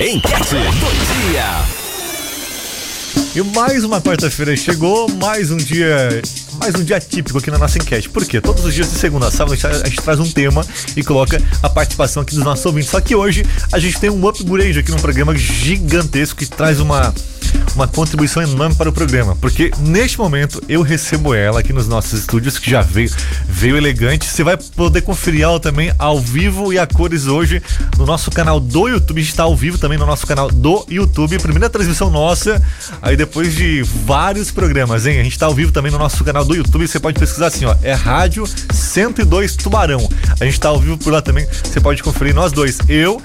Enquete do dia. E mais uma quarta-feira chegou, mais um dia mais um dia típico aqui na nossa enquete. Por quê? Todos os dias de segunda a sábado a gente traz um tema e coloca a participação aqui dos nossos ouvintes. Só que hoje a gente tem um upgrade aqui num programa gigantesco que traz uma uma contribuição enorme para o programa, porque neste momento eu recebo ela aqui nos nossos estúdios, que já veio, veio elegante. Você vai poder conferir ela também ao vivo e a cores hoje no nosso canal do YouTube. Está ao vivo também no nosso canal do YouTube. Primeira transmissão nossa, aí depois de vários programas, hein? A gente está ao vivo também no nosso canal do YouTube. Você pode pesquisar assim, ó, é Rádio 102 Tubarão. A gente está ao vivo por lá também. Você pode conferir nós dois, eu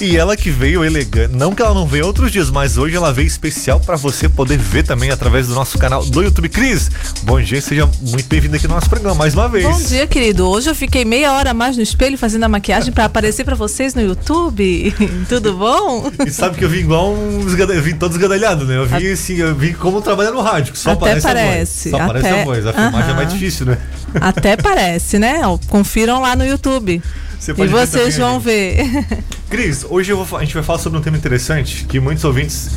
e ela que veio elegante. Não que ela não veio outros dias, mas hoje ela veio especial para você poder ver também através do nosso canal do YouTube. Cris, bom dia, seja muito bem-vindo aqui no nosso programa mais uma vez. Bom dia, querido. Hoje eu fiquei meia hora mais no espelho fazendo a maquiagem para aparecer para vocês no YouTube. Tudo bom? E sabe que eu vim igual um eu vim todo esgadalhado, né? Eu vim assim, eu vim como trabalhar no rádio, que só Até aparece parece. a voz. Só Até... aparece a voz. A filmagem é mais difícil, né? Até parece, né? Confiram lá no YouTube. Você e vocês ver vão ver. Cris, hoje vou, a gente vai falar sobre um tema interessante que muitos ouvintes.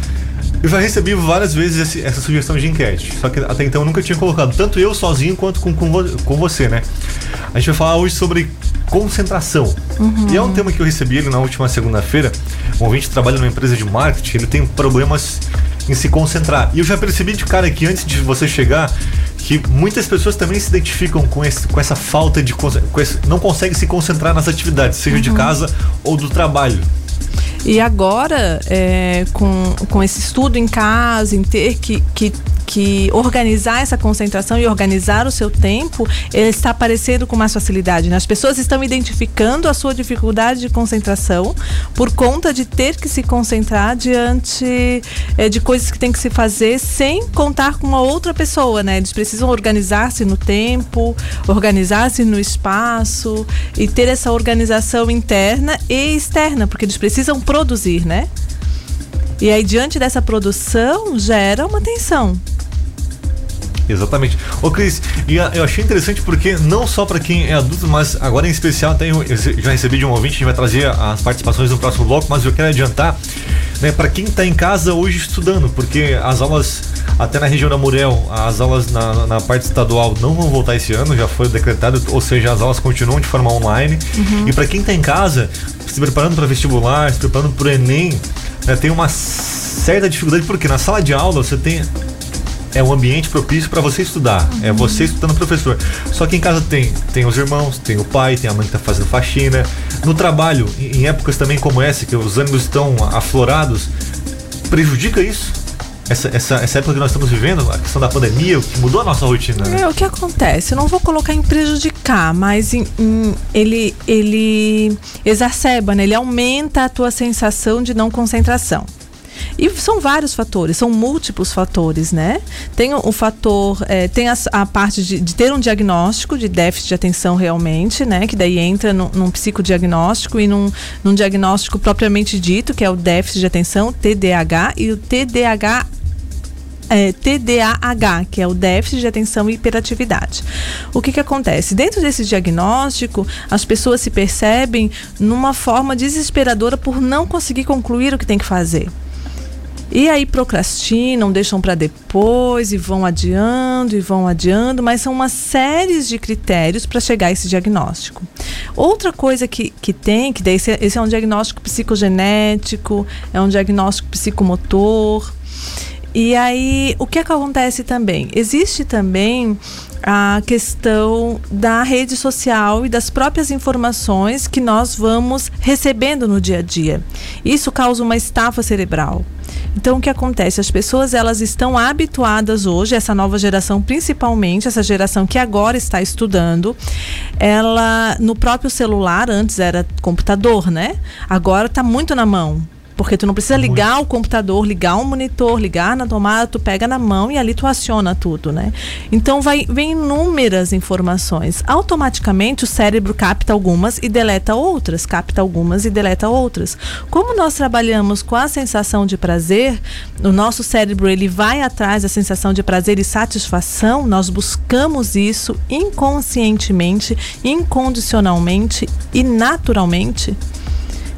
Eu já recebi várias vezes esse, essa sugestão de enquete, só que até então eu nunca tinha colocado, tanto eu sozinho quanto com, com, com você, né? A gente vai falar hoje sobre concentração. Uhum. E é um tema que eu recebi ele na última segunda-feira. Um ouvinte trabalha numa empresa de marketing, ele tem problemas em se concentrar. E eu já percebi de cara que antes de você chegar, que muitas pessoas também se identificam com, esse, com essa falta de. Com esse, não conseguem se concentrar nas atividades, seja uhum. de casa ou do trabalho. E agora, é, com, com esse estudo em casa, em ter que, que que organizar essa concentração e organizar o seu tempo, ele está aparecendo com mais facilidade. Né? As pessoas estão identificando a sua dificuldade de concentração por conta de ter que se concentrar diante é, de coisas que tem que se fazer sem contar com uma outra pessoa, né? Eles precisam organizar-se no tempo, organizar-se no espaço e ter essa organização interna e externa, porque eles precisam produzir, né? E aí, diante dessa produção, gera uma tensão. Exatamente. Ô Cris, e eu achei interessante porque não só para quem é adulto, mas agora em especial até eu já recebi de um ouvinte, a gente vai trazer as participações no próximo bloco, mas eu quero adiantar, né, para quem está em casa hoje estudando, porque as aulas até na região da Murel, as aulas na, na parte estadual não vão voltar esse ano, já foi decretado, ou seja, as aulas continuam de forma online. Uhum. E para quem está em casa, se preparando para vestibular, se preparando para o Enem, né, tem uma certa dificuldade, porque na sala de aula você tem é um ambiente propício para você estudar. É uhum. É você estudando professor. Só que em casa tem, tem os irmãos, tem o pai, tem a mãe que está fazendo faxina. No trabalho, em épocas também como essa, que os ânimos estão aflorados, prejudica isso? Essa, essa, essa época que nós estamos vivendo, a questão da pandemia, o que mudou a nossa rotina. Né? É, o que acontece? Eu não vou colocar em prejudicar, mas em, em, ele, ele exacerba, né? ele aumenta a tua sensação de não concentração. E são vários fatores, são múltiplos fatores, né? Tem o, fator, é, tem a, a parte de, de, ter um diagnóstico de déficit de atenção realmente, né? Que daí entra no, num psicodiagnóstico e num, num diagnóstico propriamente dito, que é o déficit de atenção, TDAH, e o TDAH é, TDAH, que é o déficit de atenção e hiperatividade. O que, que acontece? Dentro desse diagnóstico, as pessoas se percebem numa forma desesperadora por não conseguir concluir o que tem que fazer. E aí procrastinam, deixam para depois e vão adiando e vão adiando, mas são uma série de critérios para chegar a esse diagnóstico. Outra coisa que, que tem, que daí esse, é um diagnóstico psicogenético, é um diagnóstico psicomotor. E aí, o que, é que acontece também? Existe também a questão da rede social e das próprias informações que nós vamos recebendo no dia a dia. Isso causa uma estafa cerebral. Então o que acontece? As pessoas elas estão habituadas hoje, essa nova geração principalmente, essa geração que agora está estudando, ela no próprio celular, antes era computador, né? Agora está muito na mão. Porque tu não precisa ligar o computador, ligar o monitor, ligar na tomada, tu pega na mão e ali tu aciona tudo, né? Então vai, vem inúmeras informações. Automaticamente o cérebro capta algumas e deleta outras, capta algumas e deleta outras. Como nós trabalhamos com a sensação de prazer, o nosso cérebro ele vai atrás da sensação de prazer e satisfação, nós buscamos isso inconscientemente, incondicionalmente e naturalmente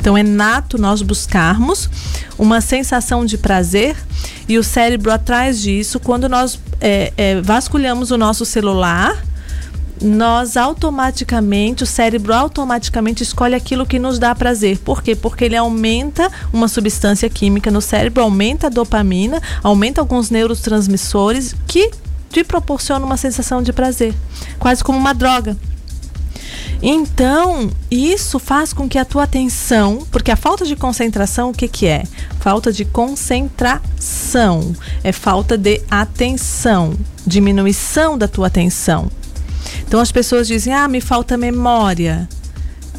então é nato nós buscarmos uma sensação de prazer e o cérebro atrás disso, quando nós é, é, vasculhamos o nosso celular, nós automaticamente, o cérebro automaticamente escolhe aquilo que nos dá prazer. Por quê? Porque ele aumenta uma substância química no cérebro, aumenta a dopamina, aumenta alguns neurotransmissores que te proporcionam uma sensação de prazer, quase como uma droga. Então, isso faz com que a tua atenção, porque a falta de concentração, o que, que é? Falta de concentração, é falta de atenção, diminuição da tua atenção. Então as pessoas dizem: "Ah, me falta memória.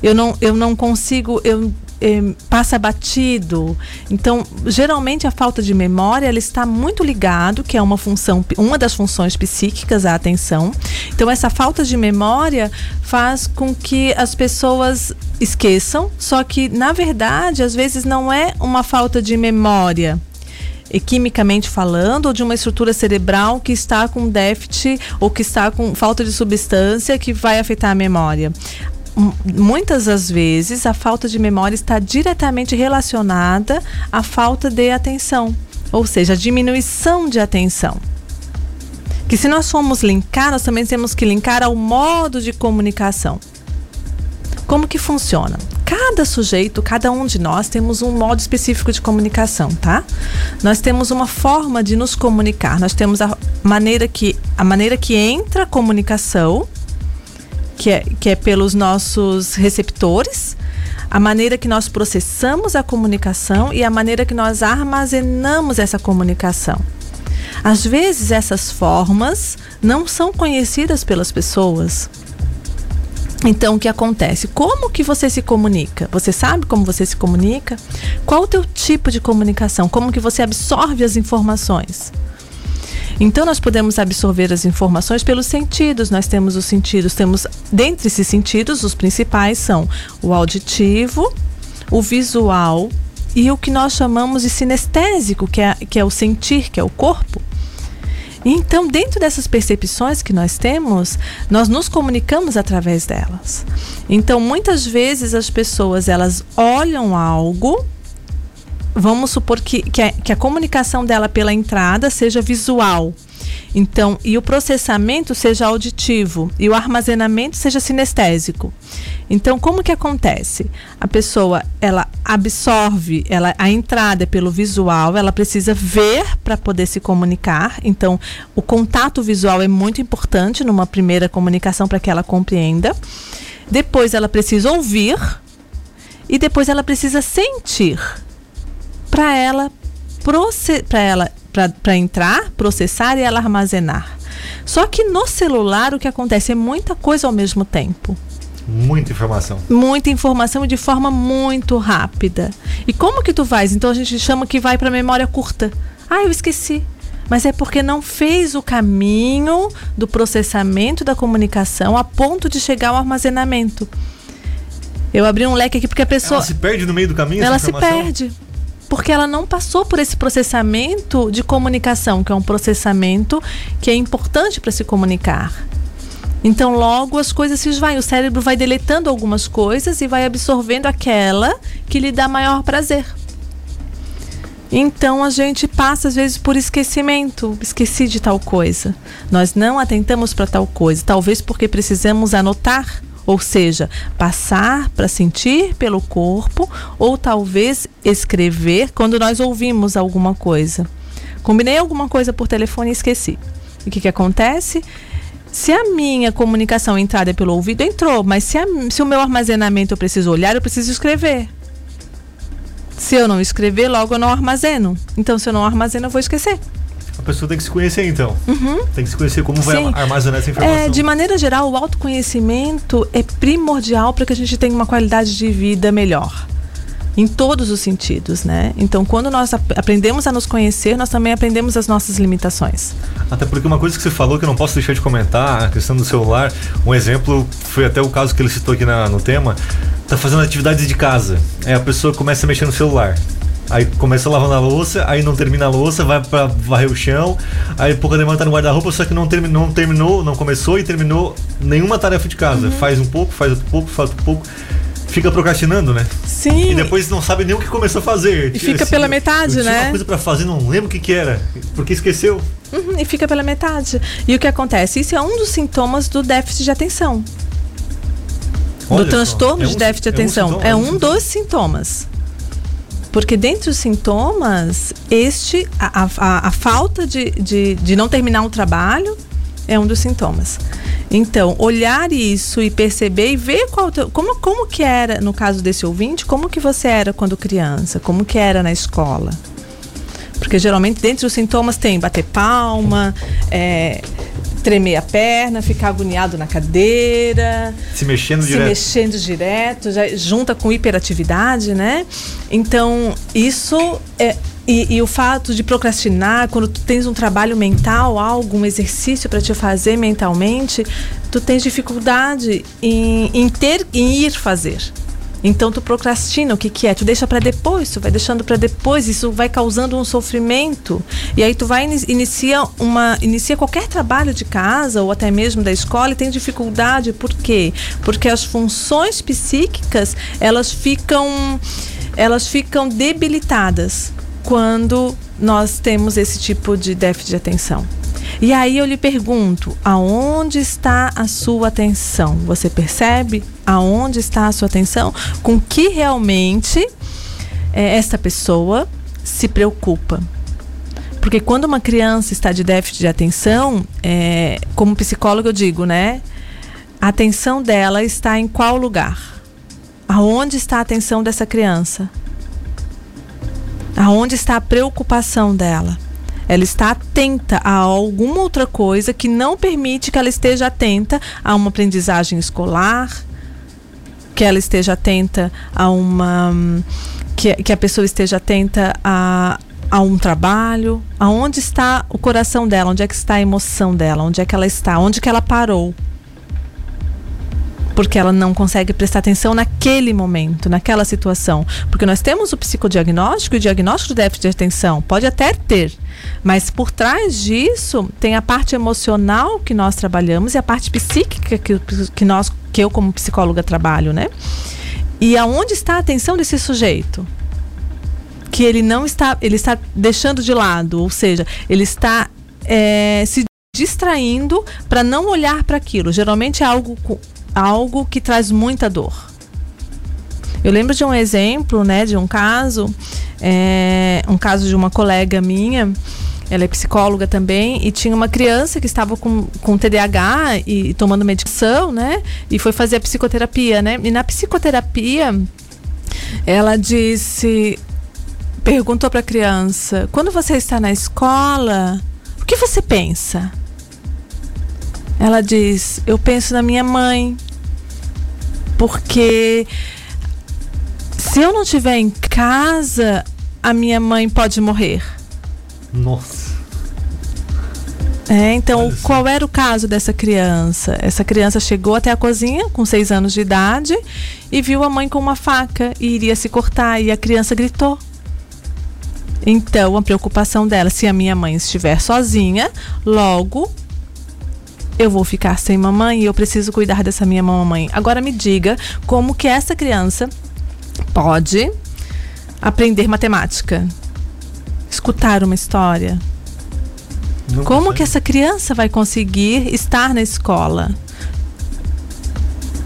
Eu não eu não consigo, eu passa batido. Então, geralmente a falta de memória ela está muito ligado, que é uma função, uma das funções psíquicas, a atenção. Então, essa falta de memória faz com que as pessoas esqueçam, só que na verdade, às vezes não é uma falta de memória quimicamente falando, ou de uma estrutura cerebral que está com déficit ou que está com falta de substância que vai afetar a memória muitas das vezes a falta de memória está diretamente relacionada à falta de atenção, ou seja, a diminuição de atenção. Que se nós formos linkar, nós também temos que linkar ao modo de comunicação. Como que funciona? Cada sujeito, cada um de nós temos um modo específico de comunicação, tá? Nós temos uma forma de nos comunicar. Nós temos a maneira que a maneira que entra a comunicação, que é, que é pelos nossos receptores, a maneira que nós processamos a comunicação e a maneira que nós armazenamos essa comunicação. Às vezes essas formas não são conhecidas pelas pessoas. Então, o que acontece? Como que você se comunica? Você sabe como você se comunica? Qual o teu tipo de comunicação? Como que você absorve as informações? Então, nós podemos absorver as informações pelos sentidos. Nós temos os sentidos, temos, dentre esses sentidos, os principais são o auditivo, o visual e o que nós chamamos de sinestésico, que é, que é o sentir, que é o corpo. Então, dentro dessas percepções que nós temos, nós nos comunicamos através delas. Então, muitas vezes as pessoas elas olham algo vamos supor que, que a, que, a, comunicação dela pela entrada seja visual. Então, e o processamento seja auditivo e o armazenamento seja sinestésico. Então, como que acontece? A pessoa, ela absorve, ela a entrada é pelo visual, ela precisa ver para poder se comunicar. Então, o contato visual é muito importante numa primeira comunicação para que ela compreenda. Depois ela precisa ouvir e depois ela precisa sentir para ela para ela para entrar, processar e ela armazenar. Só que no celular o que acontece é muita coisa ao mesmo tempo. Muita informação. Muita informação e de forma muito rápida. E como que tu vais? Então a gente chama que vai para memória curta. Ah, eu esqueci. Mas é porque não fez o caminho do processamento da comunicação a ponto de chegar ao armazenamento. Eu abri um leque aqui porque a pessoa. Ela se perde no meio do caminho? Ela se perde porque ela não passou por esse processamento de comunicação, que é um processamento que é importante para se comunicar. Então, logo as coisas se esvaem. O cérebro vai deletando algumas coisas e vai absorvendo aquela que lhe dá maior prazer. Então a gente passa às vezes por esquecimento, esqueci de tal coisa. Nós não atentamos para tal coisa, talvez porque precisamos anotar ou seja, passar para sentir pelo corpo ou talvez escrever quando nós ouvimos alguma coisa. Combinei alguma coisa por telefone e esqueci. E o que, que acontece? Se a minha comunicação entrada é pelo ouvido, entrou, mas se, a, se o meu armazenamento eu preciso olhar, eu preciso escrever. Se eu não escrever, logo eu não armazeno. Então, se eu não armazeno, eu vou esquecer. A pessoa tem que se conhecer, então. Uhum. Tem que se conhecer como Sim. vai armazenar essa informação. É, de maneira geral, o autoconhecimento é primordial para que a gente tenha uma qualidade de vida melhor. Em todos os sentidos, né? Então, quando nós ap aprendemos a nos conhecer, nós também aprendemos as nossas limitações. Até porque uma coisa que você falou que eu não posso deixar de comentar, a questão do celular, um exemplo foi até o caso que ele citou aqui na, no tema, tá fazendo atividades de casa. Aí a pessoa começa a mexer no celular. Aí começa lavando a louça, aí não termina a louça, vai pra varrer o chão, aí pouco demora tá no guarda-roupa, só que não terminou, não terminou, não começou e terminou nenhuma tarefa de casa. Uhum. Faz um pouco, faz outro pouco, faz outro pouco. Fica procrastinando, né? Sim. E depois não sabe nem o que começou a fazer. E fica pela metade, eu tinha né? uma coisa pra fazer, não lembro o que que era, porque esqueceu. Uhum, e fica pela metade. E o que acontece? Isso é um dos sintomas do déficit de atenção. Olha do só, transtorno é de um- déficit de é um atenção. sintoma, É é um dos sintomas. Porque dentre os sintomas, este, a, a- a- falta de, de, de não terminar um trabalho é um dos sintomas. Então, olhar isso e perceber e ver qual teu- como, como que era, no caso desse ouvinte, como que você era quando criança, como que era na escola. Porque geralmente dentre os sintomas tem bater palma, é, tremer a perna, ficar agoniado na cadeira, Se mexendo se direto. mexendo direto, já junta com hiperatividade, né? Então, isso é. E, e o fato de procrastinar, quando tu tens um trabalho mental, algo, um exercício para te fazer mentalmente, tu tens dificuldade em, em ter, em ir fazer. Então tu procrastina, o que que é? Tu deixa para depois, tu vai deixando para depois, isso vai causando um sofrimento. E aí tu vai ini- inicia uma inicia qualquer trabalho de casa ou até mesmo da escola e tem dificuldade, por quê? Porque as funções psíquicas, elas ficam elas ficam debilitadas quando nós temos esse tipo de déficit de atenção. E aí eu lhe pergunto, aonde está a sua atenção? Você percebe aonde está a sua atenção? Com que realmente eh, essa pessoa se preocupa? Porque quando uma criança está de déficit de atenção, eh, como psicólogo eu digo, né? A atenção dela está em qual lugar? Aonde está a atenção dessa criança? Aonde está a preocupação dela? Ela está atenta a alguma outra coisa que não permite que ela esteja atenta a uma aprendizagem escolar, que ela esteja atenta a uma. que, que a pessoa esteja atenta a, a um trabalho. Aonde está o coração dela? Onde é que está a emoção dela? Onde é que ela está? Onde que ela parou? Porque ela não consegue prestar atenção naquele momento, naquela situação. Porque nós temos o psicodiagnóstico e o diagnóstico do déficit de atenção, pode até ter, mas por trás disso tem a parte emocional que nós trabalhamos e a parte psíquica que, que nós que eu como psicóloga trabalho, né? E aonde está a atenção desse sujeito? Que ele não está, ele está deixando de lado, ou seja, ele está é, se distraindo para não olhar para aquilo. Geralmente é algo algo que traz muita dor. Eu lembro de um exemplo, né, de um caso, é, um caso de uma colega minha, ela é psicóloga também, e tinha uma criança que estava com, com TDAH e, e tomando medicação, né, e foi fazer a psicoterapia, né, e na psicoterapia ela disse, perguntou para a criança, quando você está na escola, o que você pensa? Ela diz: Eu penso na minha mãe. Porque se eu não estiver em casa, a minha mãe pode morrer. Nossa. É, então, Olha qual era o caso dessa criança? Essa criança chegou até a cozinha com seis anos de idade e viu a mãe com uma faca e iria se cortar e a criança gritou. Então, a preocupação dela, se a minha mãe estiver sozinha, logo eu vou ficar sem mamãe e eu preciso cuidar dessa minha mamãe. Agora me diga como que essa criança pode aprender matemática, escutar uma história, Não como consegue. que essa criança vai conseguir estar na escola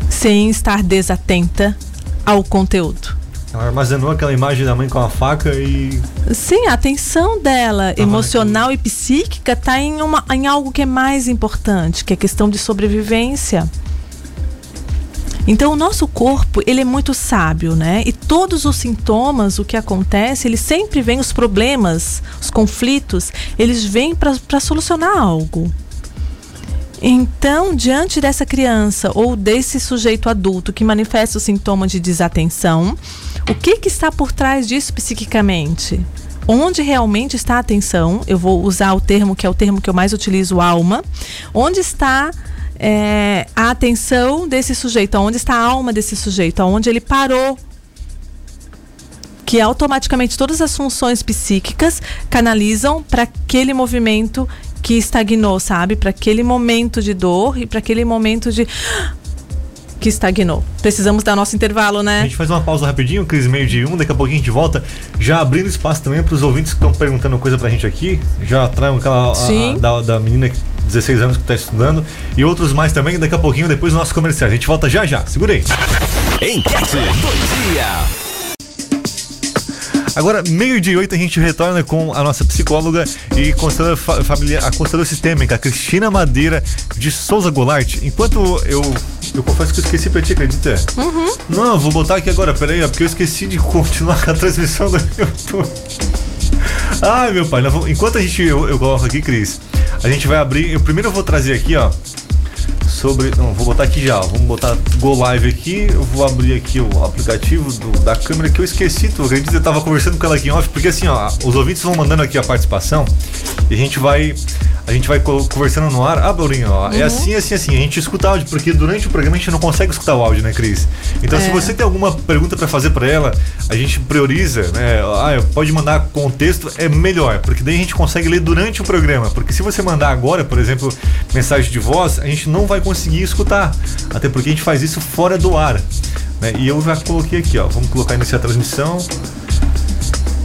sem estar desatenta ao conteúdo? Ela armazenou aquela imagem da mãe com a faca e. Sim, a atenção dela, emocional e psíquica, está em, uma- em algo que é mais importante, que é a questão de sobrevivência. Então, o nosso corpo, ele é muito sábio, né? E todos os sintomas, o que acontece, ele sempre vem, os problemas, os conflitos, eles vêm para solucionar algo. Então, diante dessa criança ou desse sujeito adulto que manifesta o sintoma de desatenção, o que, que está por trás disso psiquicamente? Onde realmente está a atenção? Eu vou usar o termo que é o termo que eu mais utilizo, alma. Onde está é, a atenção desse sujeito? Onde está a alma desse sujeito? Aonde ele parou? Que automaticamente todas as funções psíquicas canalizam para aquele movimento que estagnou, sabe? Para aquele momento de dor e para aquele momento de que estagnou. Precisamos dar nosso intervalo, A né? gente faz uma pausa rapidinho, Cris, meio de um, daqui a pouquinho a gente volta, já abrindo espaço também para os ouvintes que estão perguntando coisa pra gente aqui, já trago aquela a- Sim. a- da, da menina de 16 anos que está estudando e outros mais também, daqui a pouquinho, depois do nosso comercial. A gente volta já já, segura aí. Enquete do dia. Agora, meio de oito, a gente retorna com a nossa psicóloga e conselheira fa- familiar, a conselheira sistêmica, a Cristina Madeira de Souza Goulart. Enquanto eu. Eu confesso que eu esqueci pra ti, acredita? Uhum. Não, vou botar aqui agora, peraí, porque eu esqueci de continuar com a transmissão do YouTube. Ai, meu pai, vamos- enquanto a gente eu, eu coloco aqui, Cris, a gente vai abrir. Eu primeiro eu vou trazer aqui, ó. Sobre. Não, vou botar aqui já. Vamos botar Go Live aqui. Eu vou abrir aqui o aplicativo do- da câmera que eu esqueci. Tu acredita? Eu tava conversando com ela aqui em off, porque assim, ó, os ouvintes vão mandando aqui a participação e a gente vai. A gente vai co- conversando no ar. Ah, Paulinho, ó, é assim, assim, assim. A gente escuta áudio, porque durante o programa a gente não consegue escutar o áudio, né, Cris? Então, se É. você tem alguma pergunta pra fazer pra ela, a gente prioriza, né? Ah, pode mandar contexto, é melhor, porque daí a gente consegue ler durante o programa. Porque se você mandar agora, por exemplo, mensagem de voz, a gente não vai conseguir escutar. Até porque a gente faz isso fora do ar. Né? E eu já coloquei aqui, ó. Vamos colocar iniciar a transmissão.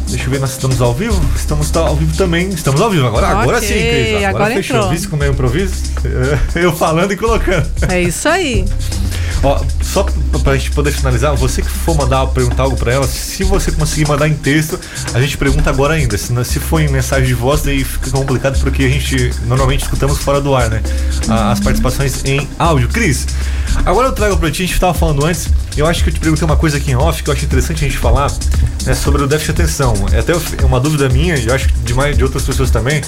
Deixa eu ver, nós estamos ao vivo? Estamos tá ao vivo também. Estamos ao vivo agora. Agora Ok, sim, Cris. Agora, agora fechou. entrou. Visto como é improviso? Eu falando e colocando. É isso aí. Ó, só pra gente poder finalizar, você que for mandar perguntar algo pra ela, se você conseguir mandar em texto, a gente pergunta agora ainda. Se, se for em mensagem de voz, daí fica complicado porque a gente normalmente escutamos fora do ar, né? As participações em áudio. Cris, agora eu trago pra ti, a gente tava falando antes, eu acho que eu te perguntei uma coisa aqui em off que eu acho interessante a gente falar, né, sobre o déficit de atenção. É até uma dúvida minha, e eu acho que de, mais, de outras pessoas também.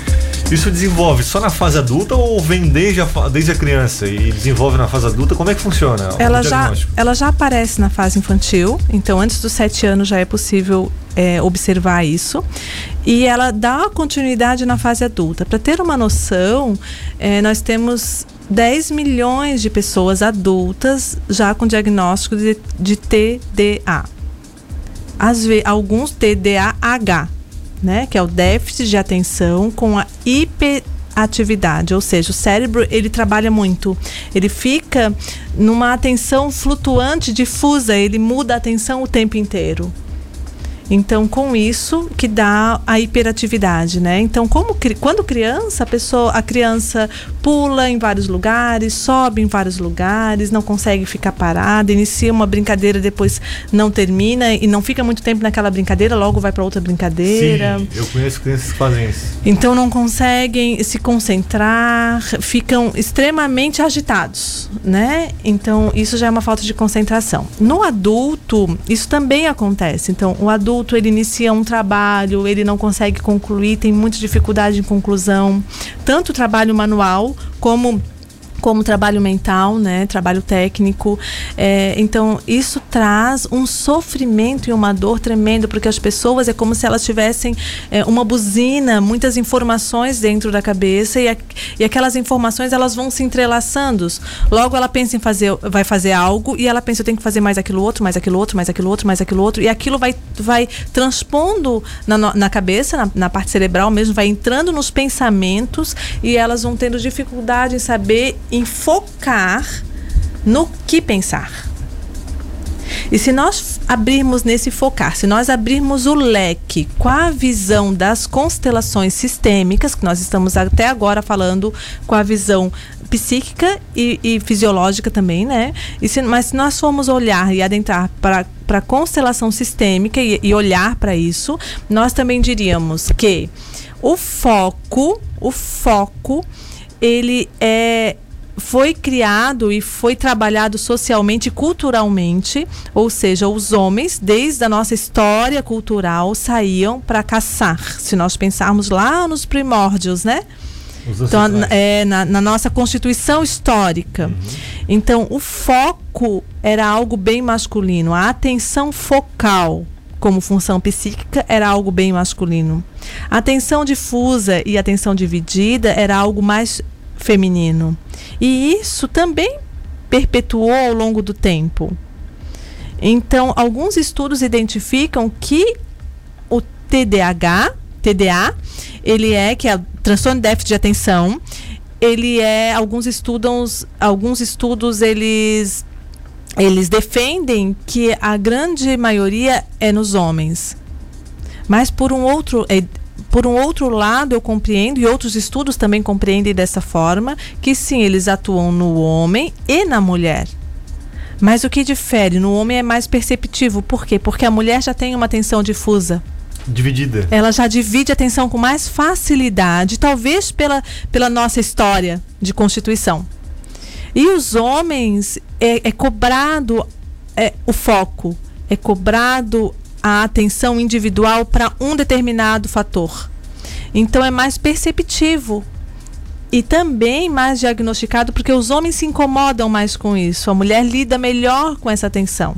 Isso desenvolve só na fase adulta ou vem desde a, desde a criança e desenvolve na fase adulta? Como é que funciona? Ela já, ela já aparece na fase infantil, então antes dos sete anos já é possível é, observar isso. E ela dá continuidade na fase adulta. Para ter uma noção, é, nós temos 10 milhões de pessoas adultas já com diagnóstico de, de TDA. Alguns TDAH, né, que é o déficit de atenção com a hiperatividade, ou seja, o cérebro ele trabalha muito, ele fica numa atenção flutuante, difusa, ele muda a atenção o tempo inteiro. Então, com isso que dá a hiperatividade, né? Então, como quando criança, a pessoa, a criança pula em vários lugares, sobe em vários lugares, não consegue ficar parada, inicia uma brincadeira, depois não termina e não fica muito tempo naquela brincadeira, logo vai para outra brincadeira. Sim, eu conheço crianças que fazem isso. Então não conseguem se concentrar, ficam extremamente agitados, né? Então isso já é uma falta de concentração. No adulto, isso também acontece. Então o adulto ele inicia um trabalho, ele não consegue concluir, tem muita dificuldade em conclusão, tanto o trabalho manual como como trabalho mental, né, trabalho técnico. É, então isso traz um sofrimento e uma dor tremendo porque as pessoas é como se elas tivessem é, uma buzina, muitas informações dentro da cabeça e, a- e aquelas informações elas vão se entrelaçando. Logo ela pensa em fazer, vai fazer algo e ela pensa eu tenho que fazer mais aquilo outro, mais aquilo outro, mais aquilo outro, mais aquilo outro e aquilo vai vai transpondo na, na cabeça, na, na parte cerebral mesmo, vai entrando nos pensamentos e elas vão tendo dificuldade em saber em focar no que pensar. E se nós abrirmos nesse focar, se nós abrirmos o leque com a visão das constelações sistêmicas, que nós estamos até agora falando com a visão psíquica e, e fisiológica também, né? E se, mas se nós formos olhar e adentrar para a constelação sistêmica e, e olhar para isso, nós também diríamos que o foco, o foco, ele é foi criado e foi trabalhado socialmente e culturalmente, ou seja, os homens, desde a nossa história cultural, saíam para caçar. Se nós pensarmos lá nos primórdios, né? Então, é, na, na nossa constituição histórica. Então, o foco era algo bem masculino. A atenção focal, como função psíquica, era algo bem masculino. A atenção difusa e a atenção dividida era algo mais feminino. E isso também perpetuou ao longo do tempo. Então, alguns estudos identificam que o TDAH, TDA, ele é que é transtorno de déficit de atenção, ele é alguns estudos, alguns estudos eles eles defendem que a grande maioria é nos homens. Mas por um outro é, por um outro lado, eu compreendo, e outros estudos também compreendem dessa forma, que sim, eles atuam no homem e na mulher. Mas o que difere? No homem é mais perceptivo. Por quê? Porque a mulher já tem uma atenção difusa. Dividida. Ela já divide a atenção com mais facilidade, talvez pela, pela nossa história de constituição. E os homens é, é cobrado é, o foco, é cobrado a atenção individual para um determinado fator. Então é mais perceptivo e também mais diagnosticado porque os homens se incomodam mais com isso. A mulher lida melhor com essa tensão.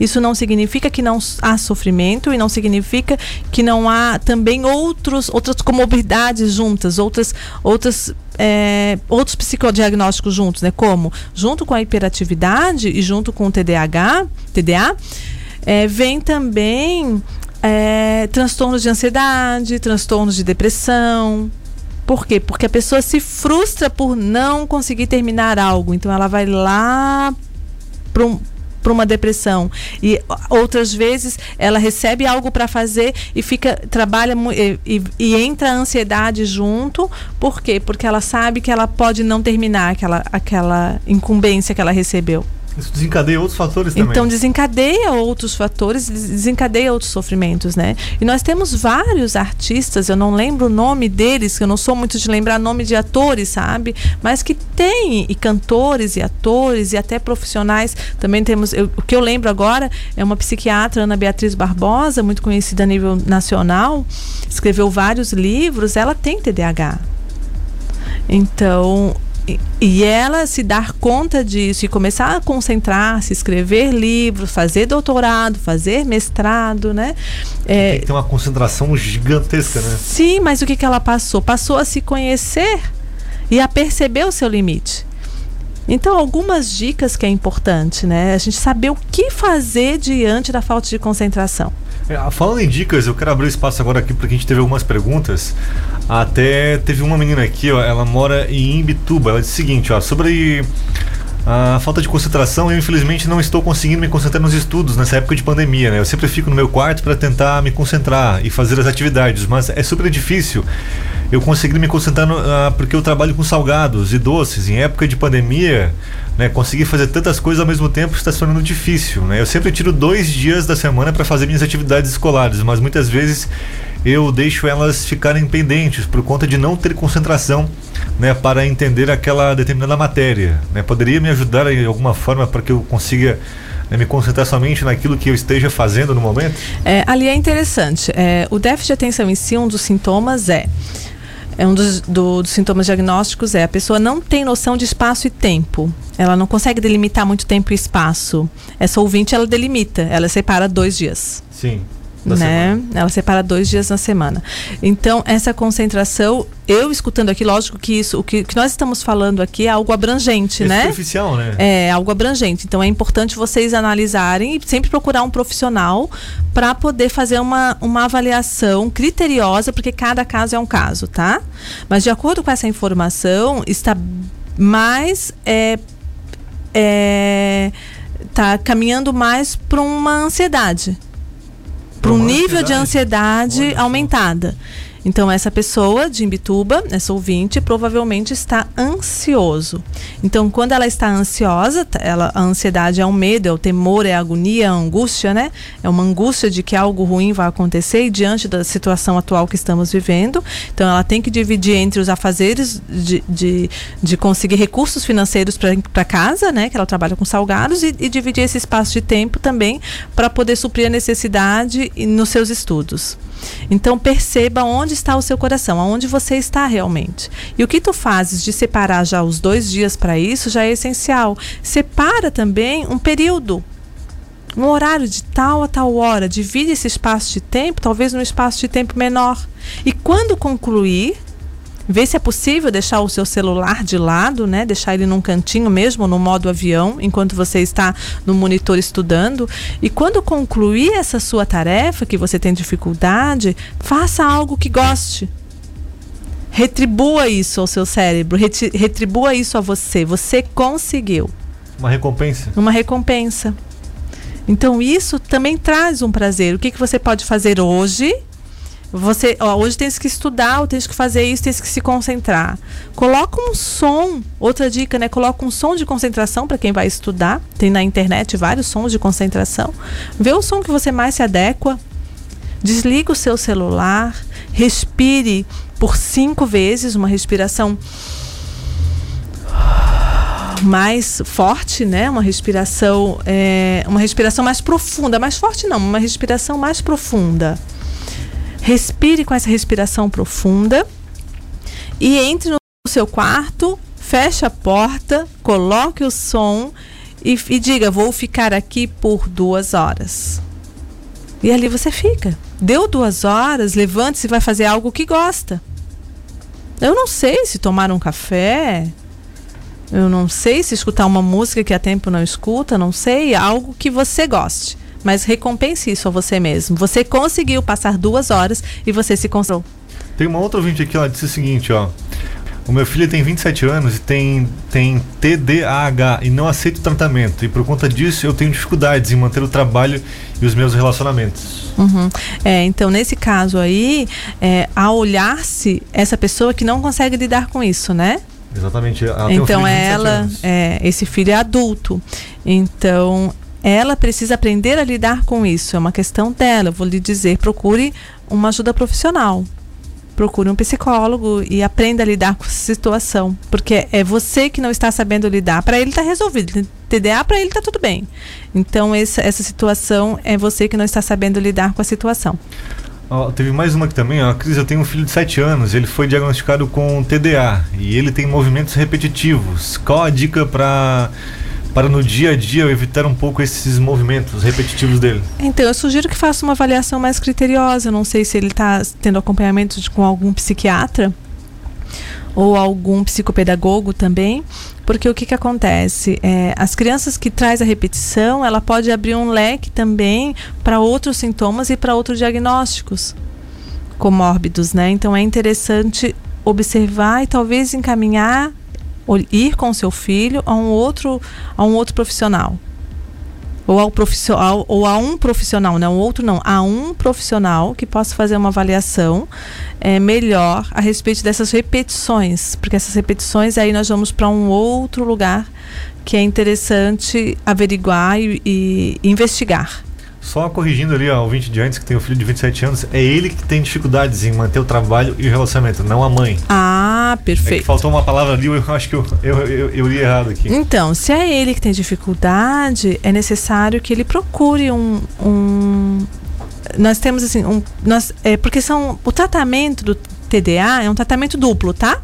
Isso não significa que não há sofrimento e não significa que não há também outros, outras comorbidades juntas, outras, outras é, outros psicodiagnósticos juntos, né? Como junto com a hiperatividade e junto com o TDAH, TDA, é, vem também é, transtornos de ansiedade, transtornos de depressão. Por quê? Porque a pessoa se frustra por não conseguir terminar algo. Então ela vai lá para um, para uma depressão e outras vezes ela recebe algo para fazer e fica trabalha e, e, e, entra a ansiedade junto por quê porque ela sabe que ela pode não terminar aquela aquela incumbência que ela recebeu isso desencadeia outros fatores também. Então desencadeia outros fatores, desencadeia outros sofrimentos, né? E nós temos vários artistas, eu não lembro o nome deles, que eu não sou muito de lembrar nome de atores, sabe? Mas que tem e cantores e atores e até profissionais. Também temos, eu, o que eu lembro agora é uma psiquiatra Ana Beatriz Barbosa, muito conhecida a nível nacional, escreveu vários livros, ela tem TDAH. Então, e ela se dar conta disso e começar a concentrar, se escrever livros, fazer doutorado, fazer mestrado, né? É, Tem que ter uma concentração gigantesca, né? Sim, mas o que, que ela passou? Passou a se conhecer e a perceber o seu limite. Então, algumas dicas que é importante, né? A gente saber o que fazer diante da falta de concentração. É, falando em dicas, eu quero abrir espaço agora aqui porque a gente teve algumas perguntas. Até teve uma menina aqui, ó, ela mora em Imbituba. Ela disse o seguinte, ó, sobre a falta de concentração, eu infelizmente não estou conseguindo me concentrar nos estudos nessa época de pandemia, né? Eu sempre fico no meu quarto para tentar me concentrar e fazer as atividades, mas é super difícil eu conseguir me concentrar no, uh, porque eu trabalho com salgados e doces. Em época de pandemia, né, conseguir fazer tantas coisas ao mesmo tempo está se tornando difícil. Né? Eu sempre tiro dois dias da semana para fazer minhas atividades escolares, mas muitas vezes eu deixo elas ficarem pendentes por conta de não ter concentração né, para entender aquela determinada matéria. Né? Poderia me ajudar de alguma forma para que eu consiga né, me concentrar somente naquilo que eu esteja fazendo no momento? É, ali é interessante. É, o déficit de atenção em si, um dos sintomas é é um dos, do, dos, sintomas diagnósticos é a pessoa não tem noção de espaço e tempo. Ela não consegue delimitar muito tempo e espaço. Essa ouvinte ela delimita, ela separa dois dias. Sim né? Semana. Ela separa dois dias na semana. Então, essa concentração, eu escutando aqui, lógico que isso, o que, que nós estamos falando aqui é algo abrangente, é né? Superficial, né? É algo abrangente. Então, é importante vocês analisarem e sempre procurar um profissional para poder fazer uma, uma avaliação criteriosa, porque cada caso é um caso, tá? Mas, de acordo com essa informação, está mais. É, é, tá caminhando mais para uma ansiedade para um nível de ansiedade aumentada. Então, essa pessoa de Imbituba, essa ouvinte, provavelmente está ansioso. Então, quando ela está ansiosa, ela, a ansiedade é o medo, é o temor, é a agonia, é a angústia, né? É uma angústia de que algo ruim vai acontecer e diante da situação atual que estamos vivendo. Então, ela tem que dividir entre os afazeres de, de, de conseguir recursos financeiros para casa, né? Que ela trabalha com salgados, e, e dividir esse espaço de tempo também para poder suprir a necessidade nos seus estudos. Então perceba onde está o seu coração, aonde você está realmente. E o que tu fazes de separar já os dois dias para isso já é essencial. Separa também um período um horário de tal a tal hora, divide esse espaço de tempo, talvez num espaço de tempo menor. E quando concluir, Vê se é possível deixar o seu celular de lado, né? Deixar ele num cantinho mesmo, no modo avião, enquanto você está no monitor estudando. E quando concluir essa sua tarefa, que você tem dificuldade, faça algo que goste. Retribua isso ao seu cérebro, retribua isso a você. Você conseguiu. Uma recompensa. Uma recompensa. Então isso também traz um prazer. O que, que você pode fazer hoje? Você, ó, hoje tem que estudar, tem que fazer isso, tem que se concentrar. Coloca um som, outra dica, né? Coloca um som de concentração para quem vai estudar. Tem na internet vários sons de concentração. Vê o som que você mais se adequa. Desliga o seu celular, respire por cinco vezes, uma respiração mais forte, né? Uma respiração, é, uma respiração mais profunda, mais forte não, uma respiração mais profunda. Respire com essa respiração profunda e entre no seu quarto, feche a porta, coloque o som e, e diga: Vou ficar aqui por duas horas. E ali você fica. Deu duas horas, levante-se e vai fazer algo que gosta. Eu não sei se tomar um café, eu não sei se escutar uma música que há tempo não escuta, não sei, algo que você goste mas recompense isso a você mesmo. Você conseguiu passar duas horas e você se concentrou. Tem uma outra ouvinte aqui, ela disse o seguinte, ó. O meu filho tem 27 anos e tem, tem TDAH e não aceita o tratamento. E por conta disso eu tenho dificuldades em manter o trabalho e os meus relacionamentos. Uhum. É, então, nesse caso aí, é, a olhar-se essa pessoa que não consegue lidar com isso, né? Exatamente. Ela então, um ela, é, esse filho é adulto. Então, ela precisa aprender a lidar com isso. É uma questão dela. Eu vou lhe dizer, procure uma ajuda profissional. Procure um psicólogo e aprenda a lidar com essa situação. Porque é você que não está sabendo lidar. Para ele está resolvido. TDA para ele está tudo bem. Então, essa, essa situação é você que não está sabendo lidar com a situação. Oh, teve mais uma aqui também, ó. Cris, eu tenho um filho de 7 anos, ele foi diagnosticado com TDA e ele tem movimentos repetitivos. Qual a dica para para no dia a dia evitar um pouco esses movimentos repetitivos dele? Então, eu sugiro que faça uma avaliação mais criteriosa. Não sei se ele está tendo acompanhamento de, com algum psiquiatra ou algum psicopedagogo também, porque o que, que acontece? É, as crianças que traz a repetição, ela pode abrir um leque também para outros sintomas e para outros diagnósticos comórbidos, né? Então é interessante observar e talvez encaminhar ir com seu filho a um outro, a um outro profissional. Ou, ao profissional, ou a um profissional, não, outro não, a um profissional que possa fazer uma avaliação é, melhor a respeito dessas repetições, porque essas repetições aí nós vamos para um outro lugar que é interessante averiguar e, e investigar. Só corrigindo ali, ó, o 20 de antes, que tem um filho de 27 anos, é ele que tem dificuldades em manter o trabalho e o relacionamento, não a mãe. Ah, perfeito. É faltou uma palavra ali, eu acho que eu, eu, eu, eu li errado aqui. Então, se é ele que tem dificuldade, é necessário que ele procure um. um nós temos assim, um, nós, é, porque são o tratamento do TDA é um tratamento duplo, tá?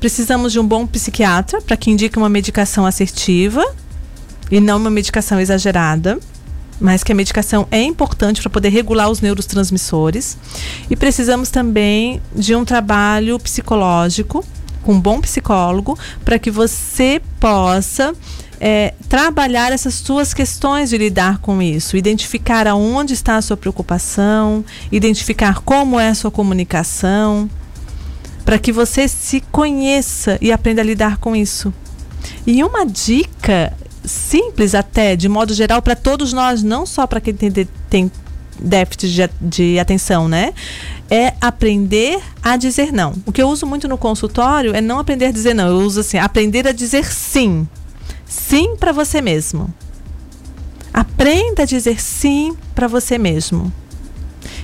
Precisamos de um bom psiquiatra para que indique uma medicação assertiva e não uma medicação exagerada mas que a medicação é importante para poder regular os neurotransmissores. E precisamos também de um trabalho psicológico, com um bom psicólogo, para que você possa é, trabalhar essas suas questões de lidar com isso, identificar aonde está a sua preocupação, identificar como é a sua comunicação, para que você se conheça e aprenda a lidar com isso. E uma dica simples até, de modo geral, para todos nós, não só para quem tem, tem déficit de, de, atenção, né? É aprender a dizer não. O que eu uso muito no consultório é não aprender a dizer não. Eu uso assim, aprender a dizer sim. Sim para você mesmo. Aprenda a dizer sim para você mesmo.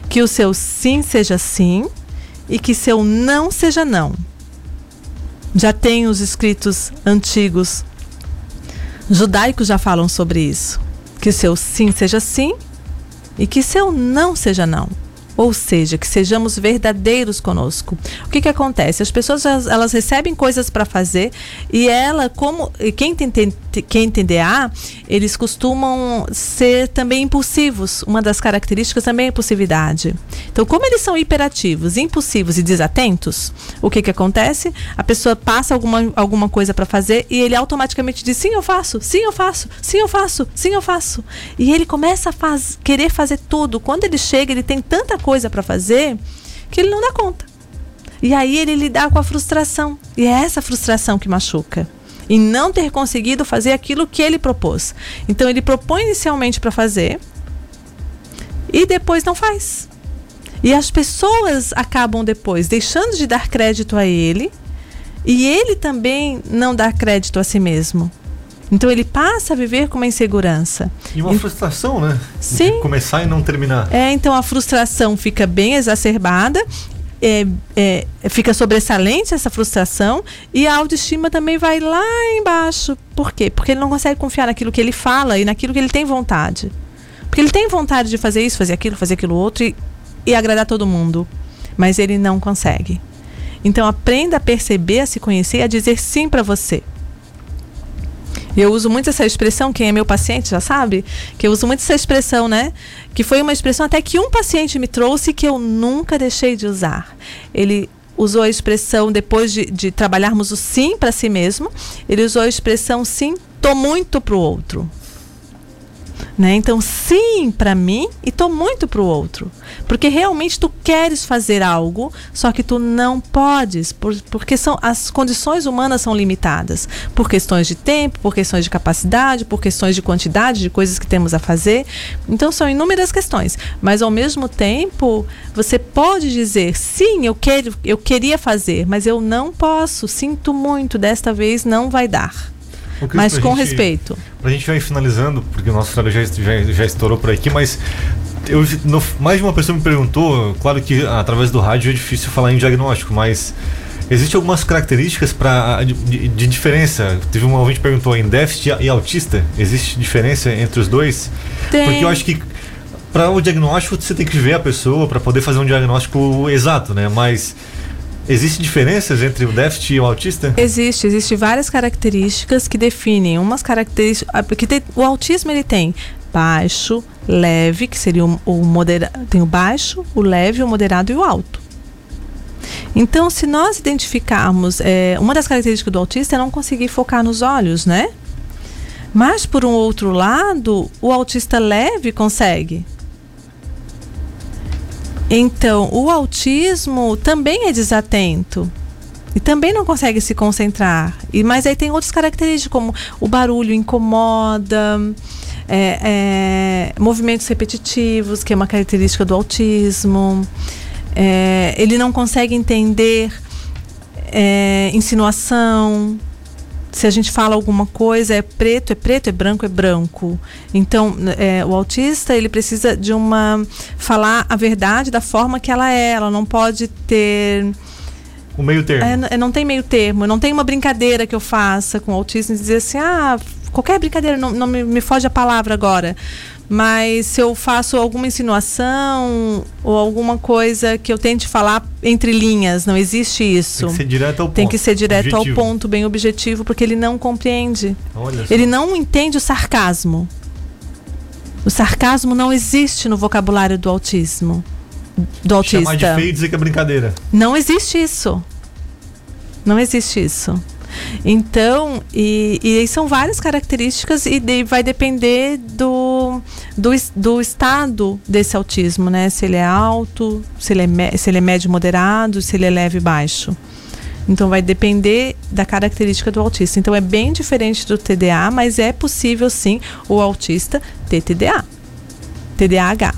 Que o seu sim seja sim e que seu não seja não. Já tem os escritos antigos Judaicos já falam sobre isso. Que seu sim seja sim e que seu não seja não. Ou seja, que sejamos verdadeiros conosco. O que, que acontece? As pessoas elas recebem coisas para fazer e ela, como quem tem, quem tem DA, eles costumam ser também impulsivos. Uma das características também é impulsividade. Então, como eles são hiperativos, impulsivos e desatentos, o que, que acontece? A pessoa passa alguma, alguma coisa para fazer e ele automaticamente diz: sim, eu faço, sim, eu faço, sim, eu faço, sim, eu faço. E ele começa a faz, querer fazer tudo. Quando ele chega, ele tem tanta coisa para fazer que ele não dá conta. E aí ele lidar com a frustração. E é essa frustração que machuca. Em não ter conseguido fazer aquilo que ele propôs. Então ele propõe inicialmente para fazer e depois não faz. E as pessoas acabam depois deixando de dar crédito a ele e ele também não dá crédito a si mesmo. Então ele passa a viver com uma insegurança. E uma E- frustração, né? Sim. De começar e não terminar. É, então a frustração fica bem exacerbada, é, é, fica sobressalente essa frustração e a autoestima também vai lá embaixo. Por quê? Porque ele não consegue confiar naquilo que ele fala e naquilo que ele tem vontade. Porque ele tem vontade de fazer isso, fazer aquilo, fazer aquilo outro e, e agradar todo mundo. Mas ele não consegue. Então aprenda a perceber, a se conhecer a dizer sim para você. Eu uso muito essa expressão, quem é meu paciente já sabe, que eu uso muito essa expressão, né? Que foi uma expressão até que um paciente me trouxe que eu nunca deixei de usar. Ele usou a expressão, depois de, de trabalharmos o sim para si mesmo, ele usou a expressão sim, tô muito pro outro. Né? Então, sim para mim e tô muito pro outro. Porque realmente tu queres fazer algo, só que tu não podes, por, porque são as condições humanas são limitadas, por questões de tempo, por questões de capacidade, por questões de quantidade de coisas que temos a fazer. Então são inúmeras questões, mas ao mesmo tempo, você pode dizer: "Sim, eu quero, eu queria fazer, mas eu não posso, sinto muito, desta vez não vai dar". Cris, Mas com gente- respeito. Pra gente vai finalizando, porque o nosso horário já, já, já estourou por aqui, mas eu, no- mais de uma pessoa me perguntou, claro que através do rádio é difícil falar em diagnóstico, mas Existem algumas características pra, de, de- de diferença. Teve um ouvinte que perguntou em déficit e autista. Existe diferença entre os dois? Tem. Porque eu acho que para o diagnóstico você tem que ver a pessoa para poder fazer um diagnóstico exato, né? Mas existe diferenças entre o déficit e o autista? Existe, existe várias características que definem umas características. ah, Porque tem- o autismo ele tem baixo, leve, que seria o, o moderado. Tem o baixo, o leve, o moderado e o alto. Então, se nós identificarmos. eh, uma das características do autista é não conseguir focar nos olhos, né? Mas, por um outro lado, o autista leve consegue. Então, o autismo também é desatento. E também não consegue se concentrar. E, mas aí tem outras características, como o barulho incomoda, é, é, movimentos repetitivos, que é uma característica do autismo. É, ele não consegue entender é, insinuação. Se a gente fala alguma coisa, é preto, é preto, é branco, é branco. Então, é, o autista, ele precisa de uma... Falar a verdade da forma que ela é. Ela não pode ter... O meio termo. É, é, não tem meio termo, não tem uma brincadeira que eu faça com o autismo e dizer assim, ah, qualquer brincadeira, não, não me, me foge a palavra agora. Mas se eu faço alguma insinuação ou alguma coisa que eu tente falar entre linhas, não existe isso. Tem que ser direto ao ponto. Tem que ser direto Objetivo. ao ponto, bem objetivo, porque ele não compreende. Ele não entende o sarcasmo. O sarcasmo não existe no vocabulário do autismo. Do autista. Chamar de feio dizer que é brincadeira. Não existe isso. Não existe isso. Então, e, e são várias características e de- vai depender do, do, do estado desse autismo, né? Se ele é alto, se ele é, se ele é médio moderado, se ele é leve baixo. Então vai depender da característica do autista. Então é bem diferente do TDA, mas é possível sim o autista ter TDA. TDAH.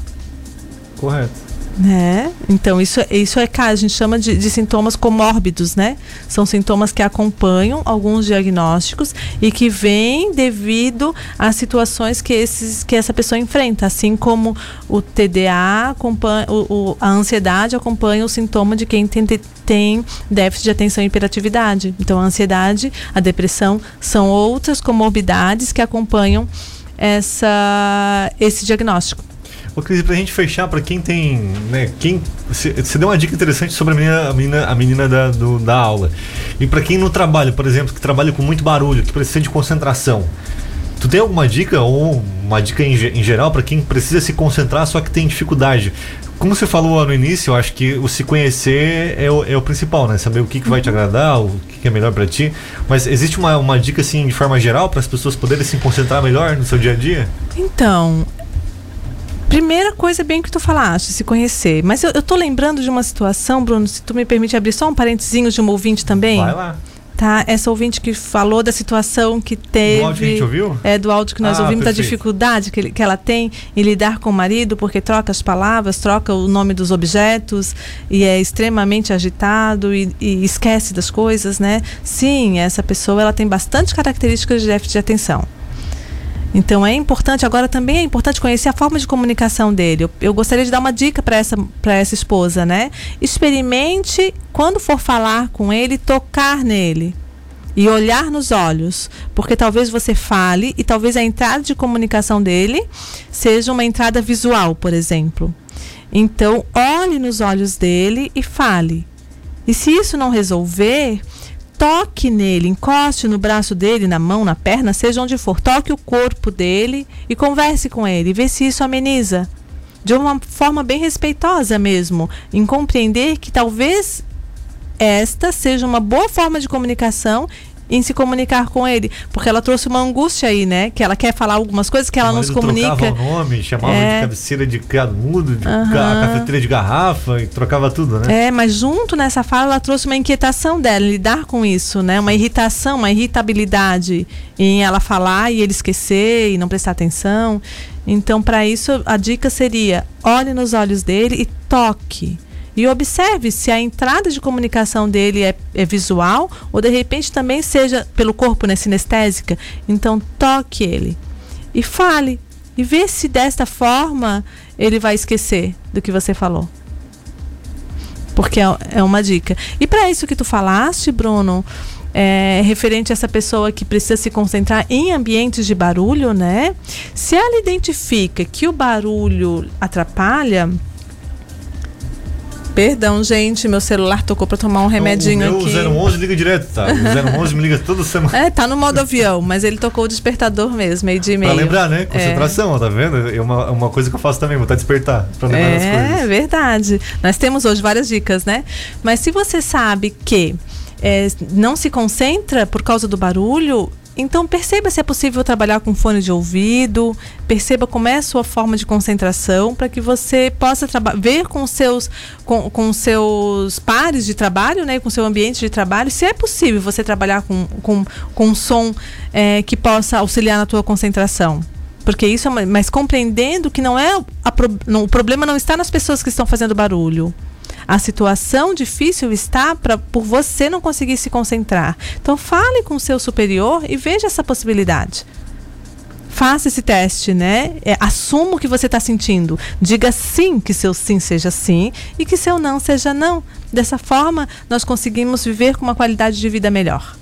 Correto. Né? Então, isso, é- isso é, a gente chama de, de sintomas comórbidos, né? São sintomas que acompanham alguns diagnósticos e que vêm devido às situações que, esses, que essa pessoa enfrenta. Assim como o TDA, acompanha, o, o- a ansiedade acompanha o sintoma de quem tem, tem déficit de atenção e hiperatividade. Então, a ansiedade, a depressão são outras comorbidades que acompanham essa, esse diagnóstico. Ô, Cris, pra gente fechar, pra quem tem. Né, quem, você deu uma dica interessante sobre a menina, a menina, a menina da, do- da aula. E pra quem no trabalho, por exemplo, que trabalha com muito barulho, que precisa de concentração. Tu tem alguma dica ou uma dica em, em geral pra quem precisa se concentrar, só que tem dificuldade? Como você falou no início, eu acho que o se conhecer é o, é o principal, né? Saber o que, que vai te agradar, o que, que é melhor pra ti. Mas existe uma, uma dica, assim, de forma geral, para as pessoas poderem se concentrar melhor no seu dia a dia? Então, primeira coisa é bem que tu falaste, se conhecer. Mas eu, eu tô lembrando de uma situação, Bruno, se tu me permite abrir só um parentezinho de uma ouvinte também. Vai lá. tá? Essa ouvinte que falou da situação que teve. Do áudio que a gente ouviu? É, do áudio que nós Ah, ouvimos, da perfeito. dificuldade que, ele- que ela tem em lidar com o marido, porque troca as palavras, troca o nome dos objetos e é extremamente agitado e, e esquece das coisas, né? Sim, essa pessoa ela tem bastante características de déficit de atenção. Então é importante, agora também é importante conhecer a forma de comunicação dele. Eu, eu gostaria de dar uma dica para essa, essa esposa, né? Experimente, quando for falar com ele, tocar nele e olhar nos olhos, porque talvez você fale e talvez a entrada de comunicação dele seja uma entrada visual, por exemplo. Então, olhe nos olhos dele e fale. E se isso não resolver, toque nele, encoste no braço dele, na mão, na perna, seja onde for. Toque o corpo dele e converse com ele, vê se isso ameniza. De uma forma bem respeitosa mesmo, em compreender que talvez esta seja uma boa forma de comunicação em se comunicar com ele, porque ela trouxe uma angústia aí, né? Que ela quer falar algumas coisas que ela não se comunica. Trocava o nome, chamava É. de cabeceira de criado mudo, de ca- cafeteira de garrafa e trocava tudo, né? É, mas junto nessa fala ela trouxe uma inquietação dela, em lidar com isso, né? Uma irritação, uma irritabilidade em ela falar e ele esquecer e não prestar atenção. Então, para isso, a dica seria: olhe nos olhos dele e toque. E observe se a entrada de comunicação dele é, é visual ou de repente também seja pelo corpo, né, sinestésica. Então, toque ele e fale. E vê se desta forma ele vai esquecer do que você falou porque é, é uma dica. E para isso que tu falaste, Bruno, é, referente a essa pessoa que precisa se concentrar em ambientes de barulho, né? Se ela identifica que o barulho atrapalha. Perdão, gente, meu celular tocou para tomar um remedinho o aqui. meu 011 liga direto, tá? O 011 me liga toda semana. É, tá no modo avião, mas ele tocou o despertador mesmo, meio de e Pra meio. lembrar, né? Concentração, tá vendo? É uma, uma coisa que eu faço também, botar despertar. Pra lembrar das É coisas. verdade. Nós temos hoje várias dicas, né? Mas se você sabe que é, não se concentra por causa do barulho, então perceba se é possível trabalhar com fone de ouvido, perceba como é a sua forma de concentração para que você possa ver com seus com, com seus pares de trabalho, né, com seu ambiente de trabalho, se é possível você trabalhar com, com, com um som é, que possa auxiliar na tua concentração. Porque isso é uma, mas compreendendo que não é a não, o problema não está nas pessoas que estão fazendo barulho. A situação difícil está pra, por você não conseguir se concentrar. Então fale com o seu superior e veja essa possibilidade. Faça esse teste, né? É, assuma o que você está sentindo. Diga sim que seu sim seja sim e que seu não seja não. Dessa forma, nós conseguimos viver com uma qualidade de vida melhor.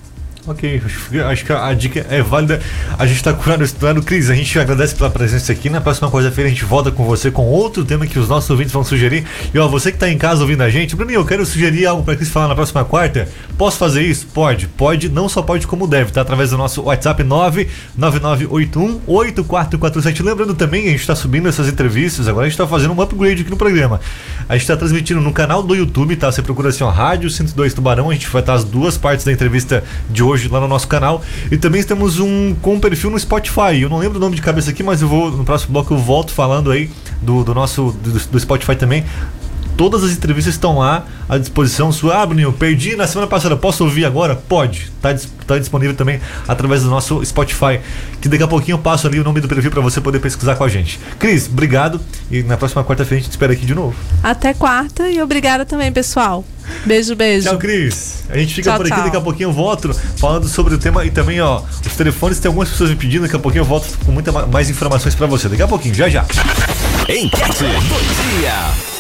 Ok, acho- que a dica é válida. A gente tá curando, estudando. Cris, a gente agradece pela presença aqui. Na próxima quarta-feira a gente volta com você com outro tema que os nossos ouvintes vão sugerir. E ó, você que tá em casa ouvindo a gente, mim, eu quero sugerir algo pra Cris falar na próxima quarta. Posso fazer isso? Pode, pode, não só pode como deve, tá? Através do nosso WhatsApp 999818447. Lembrando também, a gente tá subindo essas entrevistas, agora a gente tá fazendo um upgrade aqui no programa. A gente tá transmitindo no canal do YouTube, tá? Você procura assim, ó, Rádio 102 Tubarão, a gente vai estar as duas partes da entrevista de hoje lá no nosso canal. E também temos um com perfil no Spotify. Eu não lembro o nome de cabeça aqui, mas eu vou no próximo bloco eu volto falando aí do, do nosso do, do Spotify também. Todas as entrevistas estão lá à disposição sua. Ah, Bruninho, perdi na semana passada. Posso ouvir agora? Pode. Tá, tá disponível também através do nosso Spotify. Que daqui a pouquinho eu passo ali o nome do perfil para você poder pesquisar com a gente. Cris, obrigado. E na próxima quarta-feira a gente te espera aqui de novo. Até quarta e obrigada também, pessoal. Beijo, beijo. Tchau, Cris. A gente fica Tchau, por aqui, tchau. daqui a pouquinho eu volto falando sobre o tema e também, ó, os telefones tem algumas pessoas me pedindo, daqui a pouquinho eu volto com muita ma- mais informações para você. Daqui a pouquinho, já já. Enquete do dia.